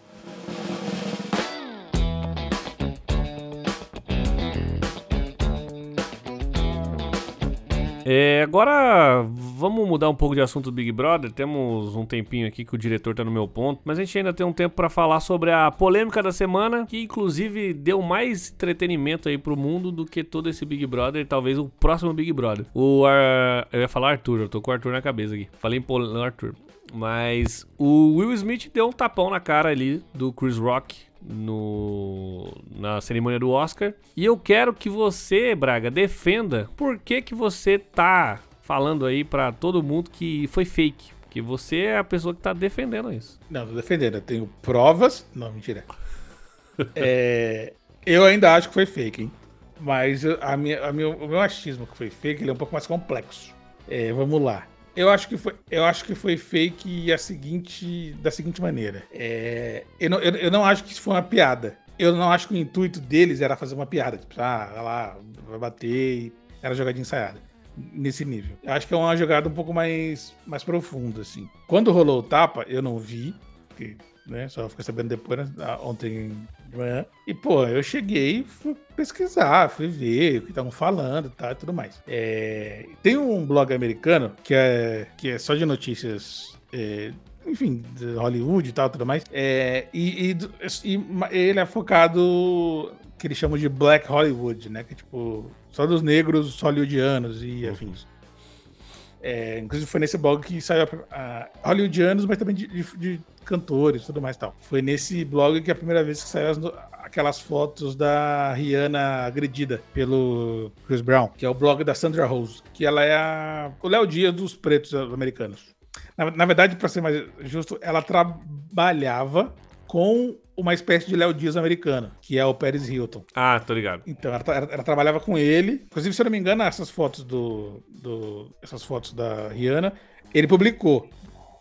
É, agora vamos mudar um pouco de assunto do Big Brother. Temos um tempinho aqui que o diretor tá no meu ponto, mas a gente ainda tem um tempo pra falar sobre a polêmica da semana, que inclusive deu mais entretenimento aí pro mundo do que todo esse Big Brother, talvez o próximo Big Brother. O Ar- eu ia falar Arthur, eu tô com o Arthur na cabeça aqui. Falei em pol... Arthur. Mas o Will Smith deu um tapão na cara ali do Chris Rock no na cerimônia do Oscar. E eu quero que você, Braga, defenda por que que você tá falando aí pra todo mundo que foi fake. Que você é a pessoa que tá defendendo isso.
Não, tô defendendo. Eu tenho provas. Não, mentira. É, eu ainda acho que foi fake, hein? Mas a minha, a minha- o meu achismo que foi fake ele é um pouco mais complexo. É, vamos lá. Eu acho que foi, eu acho que foi fake a seguinte, da seguinte maneira. É, eu, não, eu, eu não acho que isso foi uma piada. Eu não acho que o intuito deles era fazer uma piada. Tipo, ah, vai lá, vai bater. Era jogadinha ensaiada. Nesse nível. Acho que é uma jogada um pouco mais, mais profunda, assim. Quando rolou o tapa, eu não vi. Porque, né, só fiquei sabendo depois, né, ontem manhã. E, pô, eu cheguei, fui pesquisar, fui ver o que estavam falando tá, e tudo mais. É, tem um blog americano que é, que é só de notícias. é, enfim, Hollywood e tal, tudo mais. É, e, e, e, ele é focado que eles chamam de Black Hollywood, né? Que é tipo, só dos negros hollywoodianos e uhum. afins. É, inclusive foi nesse blog que saiu a, a hollywoodianos, mas também de, de, de cantores e tudo mais tal. Foi nesse blog que é a primeira vez que saiu as, aquelas fotos da Rihanna agredida pelo Chris Brown, que é o blog da Sandra Rose, que ela é a, o Léo Dias dos pretos americanos. Na, na verdade, para ser mais justo, ela trabalhava com uma espécie de Léo Dias americano, que é o Paris Hilton.
Ah, tô ligado.
Então, ela, ela, ela, trabalhava com ele. Inclusive, se eu não me engano, essas fotos do, do essas fotos da Rihanna, ele publicou.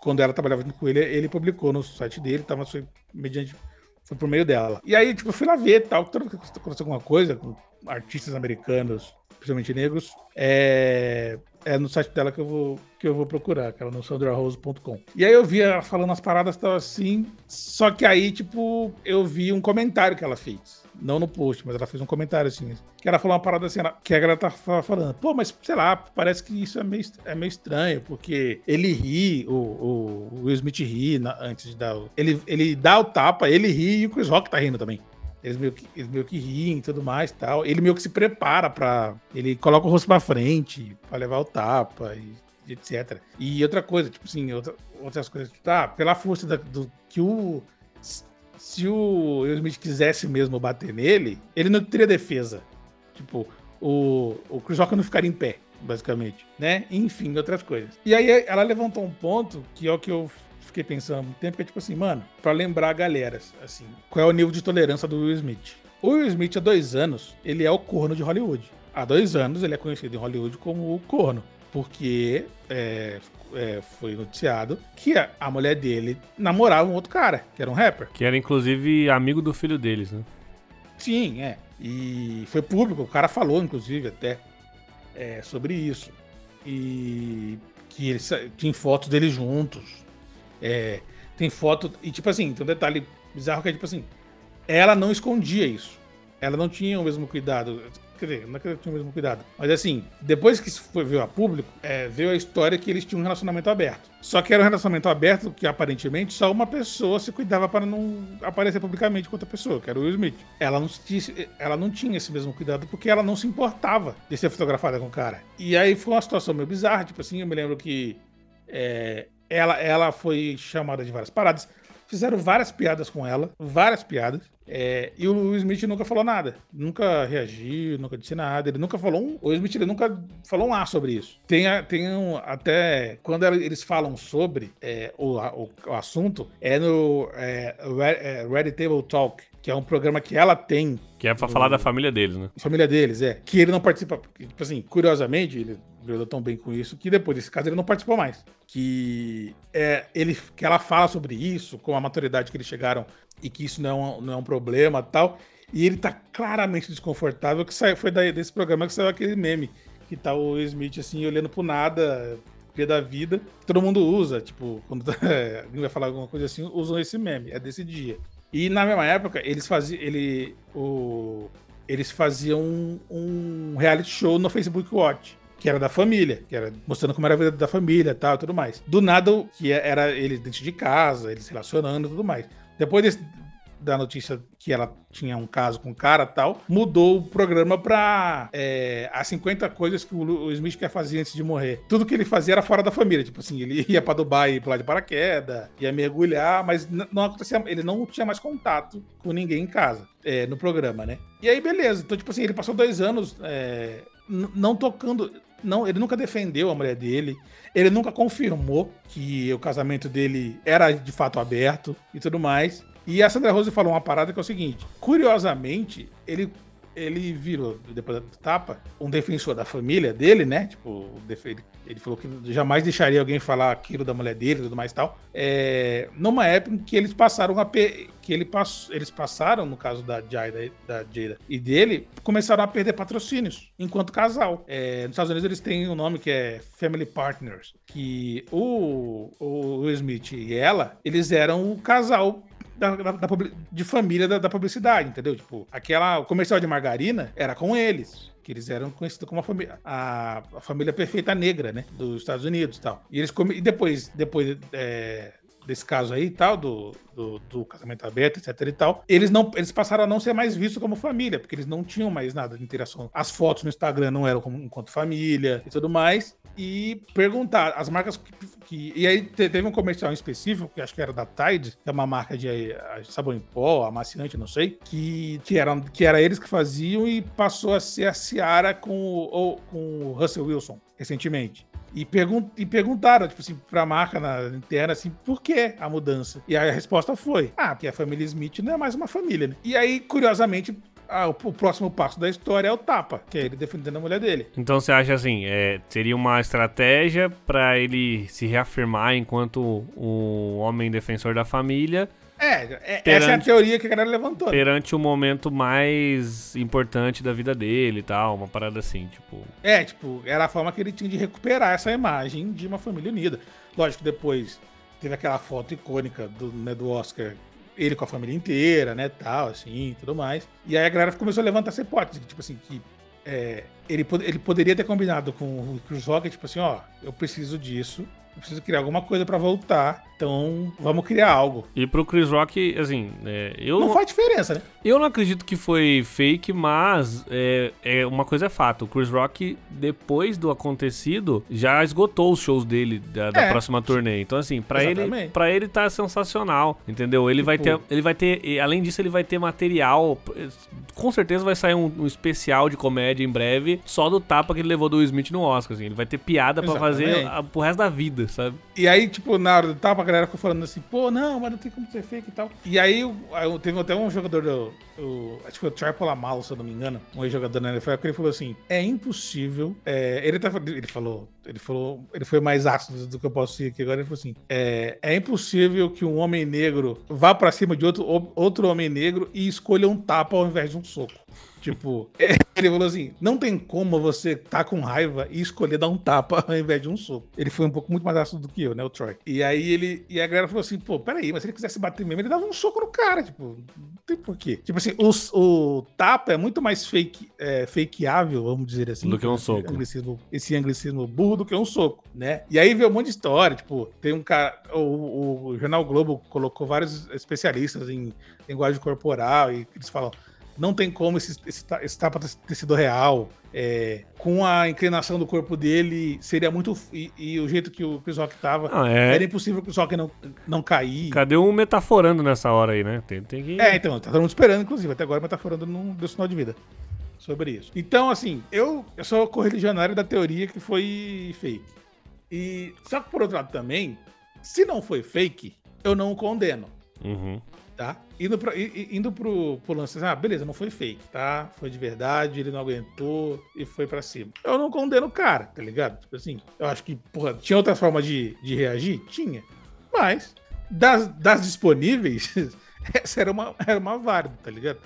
Quando ela trabalhava com ele, ele publicou no site dele, tava foi mediante foi por meio dela. E aí, tipo, eu fui lá ver tal, toda vez que aconteceu alguma coisa com artistas americanos, principalmente negros, é, é no site dela que eu vou, que eu vou procurar, que ela no sandrarose.com. E aí eu vi ela falando as paradas tal assim, só que aí, tipo, eu vi um comentário que ela fez. Não no post, mas ela fez um comentário assim. Que ela falou uma parada assim, que a galera tá falando, pô, mas sei lá, parece que isso é meio, é meio estranho, porque ele ri, o, o Will Smith ri na, antes de dar. Ele, ele dá o tapa, ele ri e o Chris Rock tá rindo também. Eles meio que, eles meio que riem e tudo mais tal. Ele meio que se prepara para Ele coloca o rosto pra frente para levar o tapa e etc. E outra coisa, tipo assim, outra, outras coisas. Tá, pela força da, do que o. Se o Will Smith quisesse mesmo bater nele, ele não teria defesa. Tipo, o, o Chris Rock não ficaria em pé, basicamente, né? Enfim, outras coisas. E aí ela levantou um ponto que é o que eu fiquei pensando há muito tempo, que é tipo assim, mano, pra lembrar a galera, assim, qual é o nível de tolerância do Will Smith. O Will Smith, há dois anos, ele é o corno de Hollywood. Há dois anos, ele é conhecido em Hollywood como o corno, porque é, é, foi noticiado que a, a, mulher dele namorava um outro cara, que era um rapper.
Que era, inclusive, amigo do filho deles, né?
Sim, é. E foi público, o cara falou, inclusive, até é, sobre isso. E que eles tinham fotos deles juntos. É, tem foto. E, tipo assim, tem um detalhe bizarro que é, tipo assim, ela não escondia isso. Ela não tinha o mesmo cuidado. Quer dizer, não é que ela tinha o mesmo cuidado. Mas assim, depois que isso foi veio a público, é, veio a história que eles tinham um relacionamento aberto. Só que era um relacionamento aberto que aparentemente só uma pessoa se cuidava para não aparecer publicamente com outra pessoa, que era o Will Smith. Ela não, ela não tinha esse mesmo cuidado porque ela não se importava de ser fotografada com o cara. E aí foi uma situação meio bizarra, tipo assim, eu me lembro que é, ela, ela foi chamada de várias paradas. Fizeram várias piadas com ela, várias piadas. É, e o Will Smith nunca falou nada. Nunca reagiu, nunca disse nada. Ele nunca falou um. O Will Smith ele nunca falou um A sobre isso. Tem, tem um, até. Quando eles falam sobre é, o, o, o, assunto, é no é, é, Ready Table Talk, que é um programa que ela tem.
Que é pra no, falar da família deles, né?
Família deles, é. Que ele não participa. Tipo assim, curiosamente, ele lidou tão bem com isso que depois desse caso ele não participou mais. Que é ele que ela fala sobre isso, com a maturidade que eles chegaram e que isso não é não é um problema tal. E ele tá claramente desconfortável, que saiu, foi daí, desse programa que saiu aquele meme, que tá o Smith assim, olhando pro nada, pé da vida. Todo mundo usa, tipo, quando tá, alguém vai falar alguma coisa assim, usam esse meme, é desse dia. E na mesma época, eles faziam. Ele. O, eles faziam um, um reality show no Facebook Watch que era da família, que era mostrando como era a vida da família tal e tudo mais. Do nada, que era ele dentro de casa, eles relacionando e tudo mais. Depois desse, da notícia que ela tinha um caso com o cara tal, mudou o programa pra é, as 50 coisas que o Smith quer fazer antes de morrer. Tudo que ele fazia era fora da família. Tipo assim, ele ia pra Dubai pular de paraquedas, ia mergulhar, mas não acontecia, ele não tinha mais contato com ninguém em casa, é, no programa, né? E aí, beleza. Então, tipo assim, ele passou dois anos é, não tocando não, ele nunca defendeu a mulher dele, ele nunca confirmou que o casamento dele era de fato aberto e tudo mais. E a Sandra Rose falou uma parada que é o seguinte: curiosamente, ele ele virou, depois da tapa, um defensor da família dele, né? Tipo, ele, falou que jamais deixaria alguém falar aquilo da mulher dele e tudo mais e tal. É, numa época em que eles passaram a que ele pass, eles passaram, no caso da Jada, da e dele, começaram a perder patrocínios enquanto casal. É, nos Estados Unidos eles têm um nome que é Family Partners, que o, o Smith e ela, eles eram o casal da, da, da, de família da, da, publicidade, entendeu? Tipo, aquela, o comercial de margarina era com eles. Que eles eram conhecidos como a família, a, a família perfeita negra, né? Dos Estados Unidos e tal. E eles come, e depois, depois é, desse caso aí e tal, do, do, do, casamento aberto, etc e tal, eles não eles passaram a não ser mais vistos como família, porque eles não tinham mais nada de interação. As fotos no Instagram não eram como enquanto família e tudo mais. E perguntar, as marcas que, que, E aí teve um comercial específico, que acho que era da Tide, que é uma marca de sabão em pó, amaciante, não sei, que, que, era, que era eles que faziam e passou a ser a Ciara com o, com o Russell Wilson recentemente. E, pergun e perguntaram, tipo assim, pra marca na interna, assim, por que a mudança? E a resposta foi: ah, porque a família Smith não é mais uma família, né? E aí, curiosamente, ah, o, o, próximo passo da história é o tapa, que é ele defendendo a mulher dele.
Então você acha assim, é, seria uma estratégia para ele se reafirmar enquanto um homem defensor da família
é, é perante, essa é a teoria que a galera levantou. Né?
Perante o momento mais importante da vida dele e tal, uma parada assim, tipo.
É, tipo, era a forma que ele tinha de recuperar essa imagem de uma família unida. Lógico, depois teve aquela foto icônica do, né, do Oscar, ele com a família inteira, né, tal, assim, tudo mais. E aí a galera começou a levantar essa hipótese, tipo assim, que é, ele, ele poderia ter combinado com o Chris Rock, tipo assim, ó, eu preciso disso, eu preciso criar alguma coisa para voltar. Então, vamos criar algo.
E pro Chris Rock, assim, é, eu.
Não, faz diferença, né?
Eu não acredito que foi fake, mas é, é, uma coisa é fato. O Chris Rock, depois do acontecido, já esgotou os shows dele da, da é. próxima turnê. Então, assim, para ele, para ele tá sensacional, entendeu? Ele tipo... vai ter, ele vai ter, além disso, ele vai ter material. Com certeza vai sair um, um especial de comédia em breve, só do tapa que ele levou do Will Smith no Oscar. Assim. Ele vai ter piada para fazer a, pro resto da vida sabe?
E aí, tipo, na hora do tapa, a galera ficou falando assim, pô, não, mas não tem como ser fake e tal. E aí, teve até um jogador do. Acho que foi o Triple Amal, se eu não me engano, um ex-jogador na NFL, que ele falou assim: é impossível. É, ele, tá, ele falou, ele falou, ele foi mais ácido do que eu posso ir aqui agora. Ele falou assim: é, é impossível que um homem negro vá para cima de outro, outro homem negro e escolha um tapa ao invés de um soco. Tipo, ele falou assim: não tem como você tá com raiva e escolher dar um tapa ao invés de um soco. Ele foi um pouco muito mais ácido do que eu, né, o Troy. E aí ele. E a galera falou assim: pô, peraí, mas se ele quisesse bater mesmo, ele dava um soco no cara. Tipo, não tem porquê. Tipo assim, o, o tapa é muito mais fake, é, fakeável, vamos dizer assim.
Do que um soco.
Anglicismo, esse anglicismo burro do que um soco, né? E aí veio um monte de história. Tipo, tem um cara. O, o Jornal Globo colocou vários especialistas em linguagem corporal e eles falam não tem como esse, esse, esse tapa ter sido real. É, com a inclinação do corpo dele, seria muito. E, e o jeito que o Chris Rock tava, ah, é... era impossível o Chris Rock não, não cair.
Cadê um metaforando nessa hora aí, né? Tem, tem que...
É, então, tá todo mundo esperando, inclusive. Até agora, metaforando não deu sinal de vida sobre isso. Então, assim, eu, eu sou correligionário da teoria que foi fake. E só que por outro lado também, se não foi fake, eu não o condeno.
Uhum
tá? Indo, pra, indo pro, pro lance, ah, beleza, não foi fake, tá? Foi de verdade, ele não aguentou e foi para cima. Eu não condeno o cara, tá ligado? Tipo assim, eu acho que, porra, tinha outra forma de, de reagir? Tinha. Mas, das, das disponíveis, essa era uma, era uma válida, tá ligado?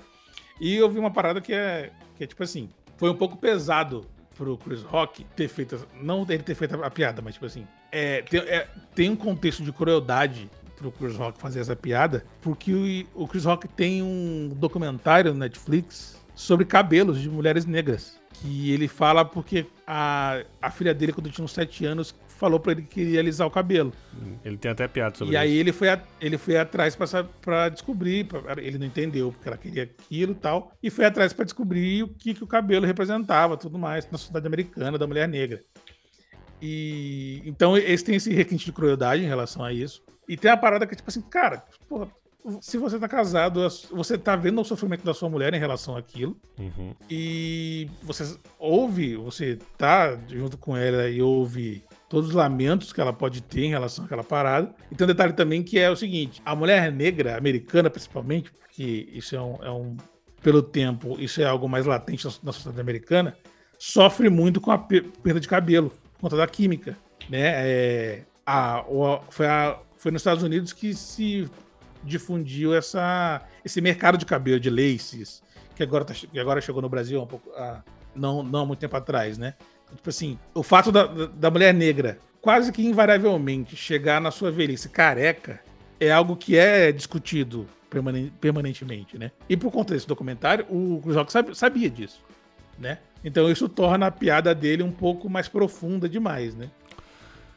E eu vi uma parada que é, que é tipo assim, foi um pouco pesado pro Chris Rock ter feito, não ele ter feito a piada, mas tipo assim, é, tem, é, tem um contexto de crueldade pro Chris Rock fazer essa piada, porque o, Chris Rock tem um documentário no Netflix sobre cabelos de mulheres negras. Que ele fala porque a, a filha dele, quando tinha uns 7 anos, falou para ele que queria alisar o cabelo.
Ele tem até piada sobre
e
isso.
E aí ele foi, a, ele foi atrás para descobrir, pra, ele não entendeu porque ela queria aquilo e tal, e foi atrás para descobrir o que, que o cabelo representava, tudo mais, na sociedade americana, da mulher negra. E então eles têm esse requinte de crueldade em relação a isso. E tem a parada que, tipo assim, cara, porra, se você tá casado, você tá vendo o sofrimento da sua mulher em relação àquilo.
Uhum.
E você ouve, você tá junto com ela e ouve todos os lamentos que ela pode ter em relação àquela parada. E tem um detalhe também que é o seguinte: a mulher negra, americana principalmente, porque isso é um. É um pelo tempo, isso é algo mais latente na sociedade americana, sofre muito com a perda de cabelo, conta da química. Né? É, a, foi a foi nos Estados Unidos que se difundiu essa, esse mercado de cabelo, de laces, que agora, tá, que agora chegou no Brasil um pouco, não, não muito tempo atrás, né? Então, tipo assim, o fato da, da mulher negra quase que invariavelmente chegar na sua velhice careca é algo que é discutido permanentemente, né? E por conta desse documentário, o Cruz Rock sabia disso, né? Então isso torna a piada dele um pouco mais profunda demais, né?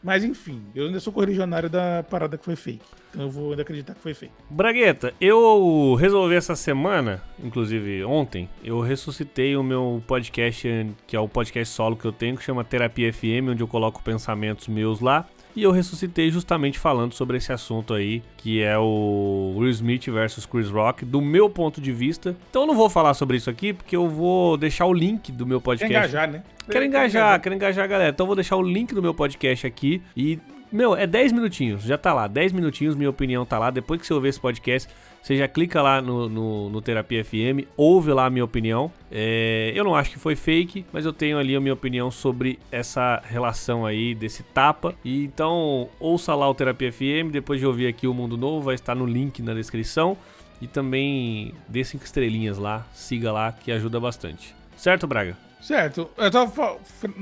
Mas enfim, eu ainda sou correligionário da parada que foi fake. Então eu vou ainda acreditar que foi fake.
Bragueta, eu resolvi essa semana, inclusive ontem, eu ressuscitei o meu podcast, que é o podcast solo que eu tenho, que chama Terapia FM, onde eu coloco pensamentos meus lá. E eu ressuscitei justamente falando sobre esse assunto aí, que é o Will Smith versus Chris Rock, do meu ponto de vista. Então eu não vou falar sobre isso aqui, porque eu vou deixar o link do meu podcast.
Quer engajar, né?
Quero engajar, quero engajar a galera. Então eu vou deixar o link do meu podcast aqui e meu, é 10 minutinhos, já tá lá. 10 minutinhos, minha opinião tá lá. Depois que você ouvir esse podcast, você já clica lá no, no, no Terapia FM, ouve lá a minha opinião. É, eu não acho que foi fake, mas eu tenho ali a minha opinião sobre essa relação aí, desse tapa. E então, ouça lá o Terapia FM, depois de ouvir aqui o Mundo Novo, vai estar no link na descrição. E também dê 5 estrelinhas lá, siga lá, que ajuda bastante. Certo, Braga?
Certo. Eu tava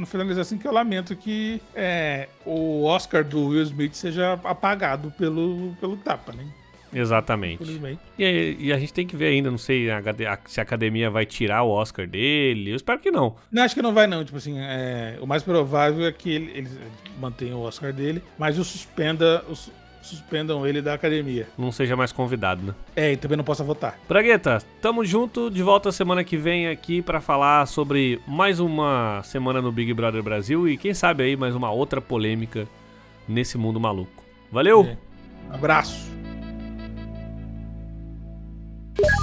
finalizando assim que eu lamento que é, o Oscar do Will Smith seja apagado pelo, pelo tapa, né?
Exatamente. E, e, a gente tem que ver ainda, não sei se a academia vai tirar o Oscar dele. Eu espero que não.
Não, acho que não vai, não. Tipo assim, é, o mais provável é que ele, ele mantenha o Oscar dele, mas o suspenda, o, suspendam ele da academia.
Não seja mais convidado, né?
É, e também não possa votar.
Bragueta, tamo junto, de volta semana que vem aqui para falar sobre mais uma semana no Big Brother Brasil e quem sabe aí mais uma outra polêmica nesse mundo maluco. Valeu! É.
Abraço!